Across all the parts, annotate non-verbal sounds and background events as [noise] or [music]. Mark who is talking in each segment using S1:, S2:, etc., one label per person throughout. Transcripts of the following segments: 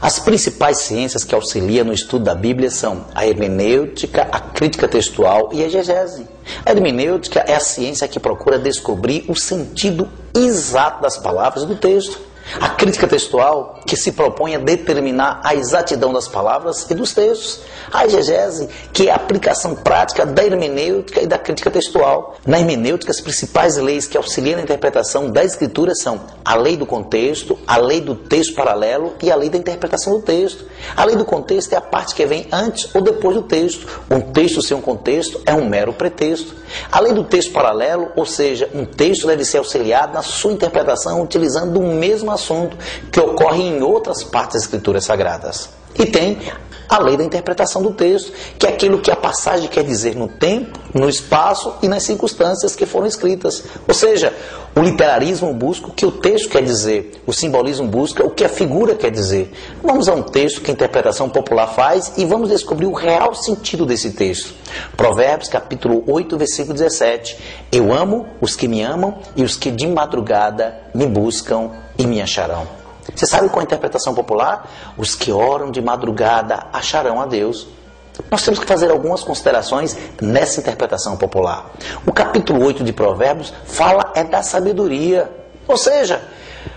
S1: as principais ciências que auxiliam no estudo da Bíblia são a hermenêutica, a crítica textual e a exegese. A hermenêutica é a ciência que procura descobrir o sentido exato das palavras do texto. A crítica textual, que se propõe a determinar a exatidão das palavras e dos textos. A exegese, que é a aplicação prática da hermenêutica e da crítica textual. Na hermenêutica, as principais leis que auxiliam na interpretação da escritura são a lei do contexto, a lei do texto paralelo e a lei da interpretação do texto. A lei do contexto é a parte que vem antes ou depois do texto. Um texto sem um contexto é um mero pretexto. A lei do texto paralelo, ou seja, um texto deve ser auxiliado na sua interpretação utilizando o mesmo assunto que ocorre em outras partes das Escrituras Sagradas. E tem a lei da interpretação do texto, que é aquilo que a passagem quer dizer no tempo, no espaço e nas circunstâncias que foram escritas. Ou seja, o literarismo busca o que o texto quer dizer, o simbolismo busca o que a figura quer dizer. Vamos a um texto que a interpretação popular faz e vamos descobrir o real sentido desse texto. Provérbios capítulo 8, versículo 17. Eu amo os que me amam e os que de madrugada me buscam e me acharão. Você sabe qual é a interpretação popular? Os que oram de madrugada acharão a Deus. Nós temos que fazer algumas considerações nessa interpretação popular. O capítulo 8 de Provérbios fala é da sabedoria. Ou seja,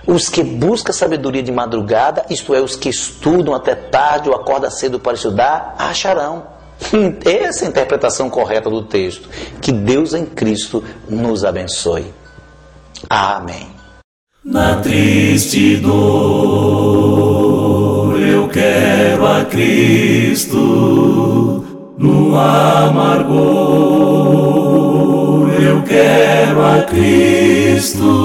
S1: os que buscam sabedoria de madrugada, isto é, os que estudam até tarde ou acordam cedo para estudar, acharão. [laughs] Essa é a interpretação correta do texto. Que Deus em Cristo nos abençoe. Amém.
S2: Na triste dor eu quero a Cristo, no amargor eu quero a Cristo,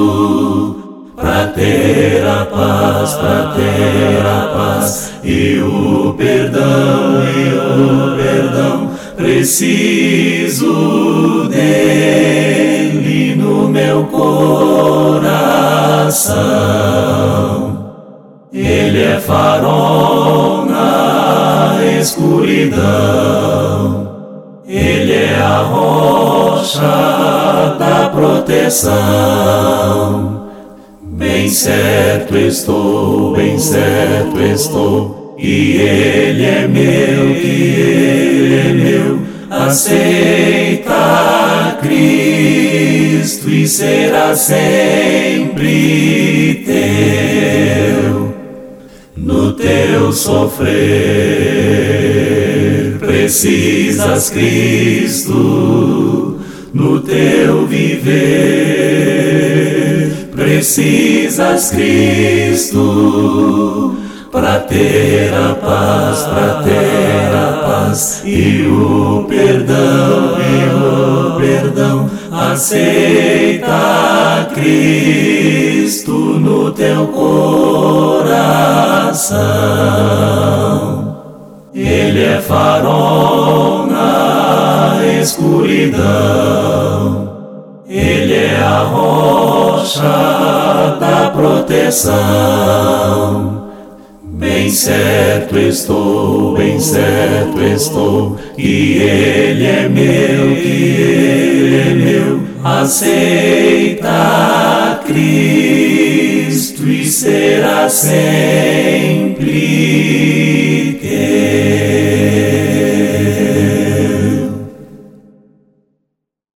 S2: para ter a paz, para ter a paz e o perdão, e o perdão preciso dele no meu coração. Ele é farol na escuridão. Ele é a rocha da proteção. Bem certo estou, bem certo estou e Ele é meu, que Ele é meu. Aceita Cristo e será sempre teu. No teu sofrer precisas Cristo, no teu viver precisas Cristo para ter a paz, para ter a paz e o perdão, e o. Aceita Cristo no teu coração. Ele é farol na escuridão. Ele é a rocha da proteção Bem certo estou, bem certo estou, que Ele é meu, que Ele é meu. Aceita Cristo e será sempre